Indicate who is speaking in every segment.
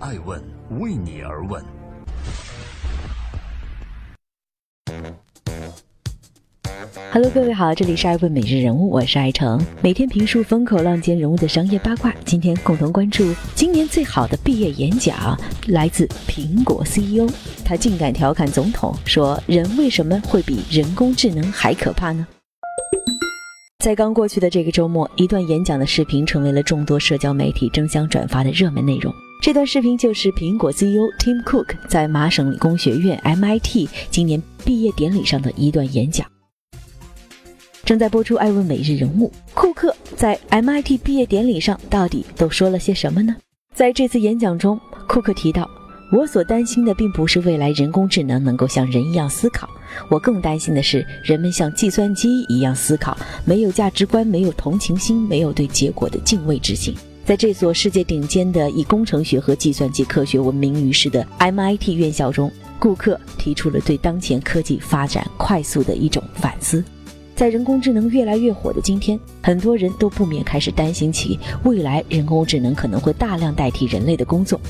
Speaker 1: 爱问为你而问。
Speaker 2: Hello，各位好，这里是爱问每日人物，我是爱成，每天评述风口浪尖人物的商业八卦。今天共同关注今年最好的毕业演讲，来自苹果 CEO，他竟敢调侃总统，说人为什么会比人工智能还可怕呢？在刚过去的这个周末，一段演讲的视频成为了众多社交媒体争相转发的热门内容。这段视频就是苹果 CEO Tim Cook 在麻省理工学院 MIT 今年毕业典礼上的一段演讲。正在播出《爱问每日人物》，库克在 MIT 毕业典礼上到底都说了些什么呢？在这次演讲中，库克提到。我所担心的并不是未来人工智能能够像人一样思考，我更担心的是人们像计算机一样思考，没有价值观，没有同情心，没有对结果的敬畏之心。在这所世界顶尖的以工程学和计算机科学闻名于世的 MIT 院校中，顾客提出了对当前科技发展快速的一种反思。在人工智能越来越火的今天，很多人都不免开始担心起未来人工智能可能会大量代替人类的工作。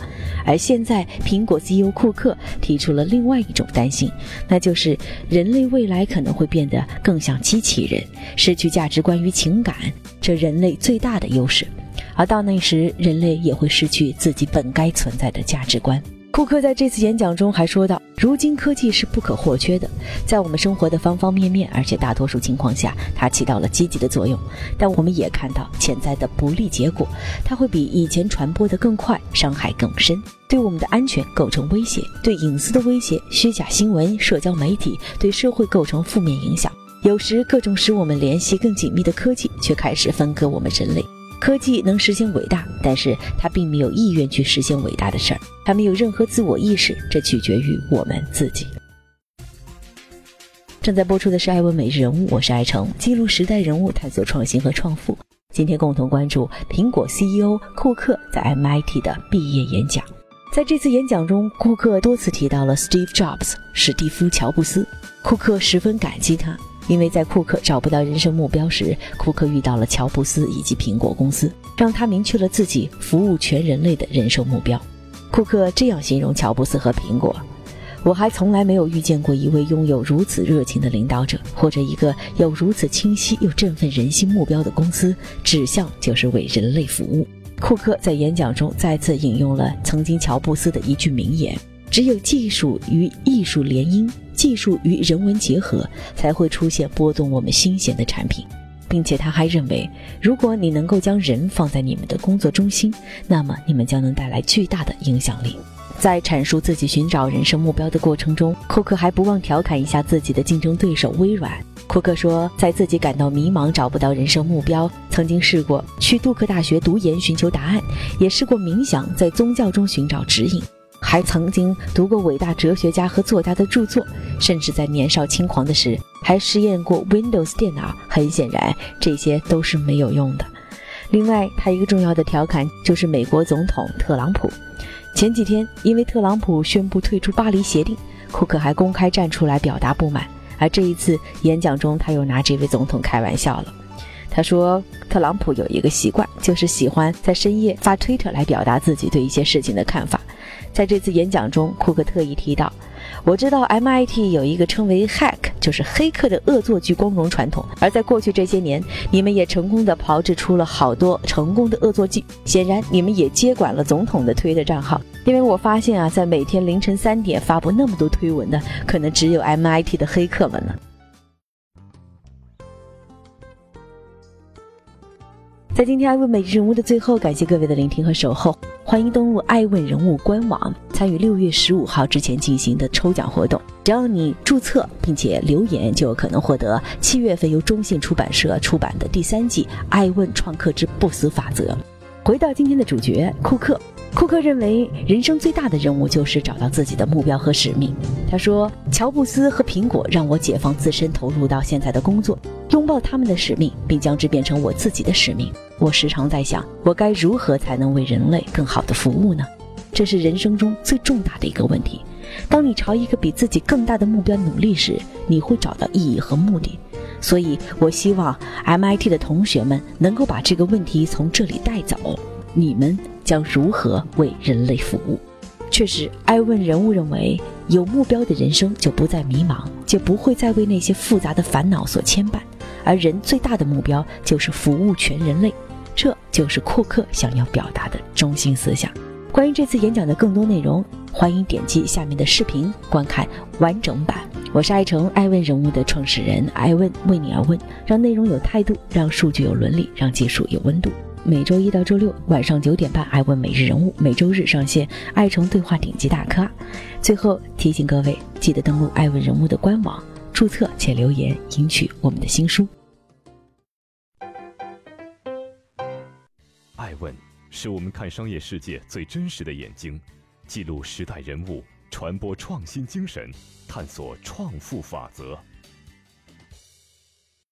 Speaker 2: 而现在，苹果 CEO 库克提出了另外一种担心，那就是人类未来可能会变得更像机器人，失去价值观与情感，这人类最大的优势。而到那时，人类也会失去自己本该存在的价值观。库克在这次演讲中还说道：“如今科技是不可或缺的，在我们生活的方方面面，而且大多数情况下，它起到了积极的作用。但我们也看到潜在的不利结果，它会比以前传播的更快，伤害更深，对我们的安全构成威胁，对隐私的威胁，虚假新闻、社交媒体对社会构成负面影响。有时，各种使我们联系更紧密的科技，却开始分割我们人类。”科技能实现伟大，但是他并没有意愿去实现伟大的事儿，他没有任何自我意识，这取决于我们自己。正在播出的是《爱问每日人物》，我是爱成，记录时代人物，探索创新和创富。今天共同关注苹果 CEO 库克在 MIT 的毕业演讲。在这次演讲中，库克多次提到了 Steve Jobs，史蒂夫·乔布斯。库克十分感激他。因为在库克找不到人生目标时，库克遇到了乔布斯以及苹果公司，让他明确了自己服务全人类的人生目标。库克这样形容乔布斯和苹果：“我还从来没有遇见过一位拥有如此热情的领导者，或者一个有如此清晰又振奋人心目标的公司，指向就是为人类服务。”库克在演讲中再次引用了曾经乔布斯的一句名言。只有技术与艺术联姻，技术与人文结合，才会出现拨动我们心弦的产品。并且他还认为，如果你能够将人放在你们的工作中心，那么你们将能带来巨大的影响力。在阐述自己寻找人生目标的过程中，库克还不忘调侃一下自己的竞争对手微软。库克说，在自己感到迷茫、找不到人生目标，曾经试过去杜克大学读研寻求答案，也试过冥想，在宗教中寻找指引。还曾经读过伟大哲学家和作家的著作，甚至在年少轻狂的时还试验过 Windows 电脑。很显然，这些都是没有用的。另外，他一个重要的调侃就是美国总统特朗普。前几天，因为特朗普宣布退出巴黎协定，库克还公开站出来表达不满。而这一次演讲中，他又拿这位总统开玩笑了。他说，特朗普有一个习惯，就是喜欢在深夜发推特来表达自己对一些事情的看法。在这次演讲中，库克特意提到：“我知道 MIT 有一个称为 ‘hack’，就是黑客的恶作剧光荣传统。而在过去这些年，你们也成功的炮制出了好多成功的恶作剧。显然，你们也接管了总统的推特账号。因为我发现啊，在每天凌晨三点发布那么多推文的，可能只有 MIT 的黑客们了。”在今天爱问每日人物的最后，感谢各位的聆听和守候。欢迎登录爱问人物官网，参与六月十五号之前进行的抽奖活动。只要你注册并且留言，就有可能获得七月份由中信出版社出版的第三季《爱问创客之不死法则》。回到今天的主角库克。库克认为，人生最大的任务就是找到自己的目标和使命。他说：“乔布斯和苹果让我解放自身，投入到现在的工作，拥抱他们的使命，并将之变成我自己的使命。我时常在想，我该如何才能为人类更好的服务呢？这是人生中最重大的一个问题。当你朝一个比自己更大的目标努力时，你会找到意义和目的。所以，我希望 MIT 的同学们能够把这个问题从这里带走。你们。”将如何为人类服务。确实，爱问人物认为，有目标的人生就不再迷茫，就不会再为那些复杂的烦恼所牵绊。而人最大的目标就是服务全人类，这就是库克想要表达的中心思想。关于这次演讲的更多内容，欢迎点击下面的视频观看完整版。我是爱成爱问人物的创始人，爱问为你而问，让内容有态度，让数据有伦理，让技术有温度。每周一到周六晚上九点半，爱问每日人物；每周日上线爱成对话顶级大咖。最后提醒各位，记得登录爱问人物的官网，注册且留言，赢取我们的新书。
Speaker 1: 爱问是我们看商业世界最真实的眼睛，记录时代人物，传播创新精神，探索创富法则。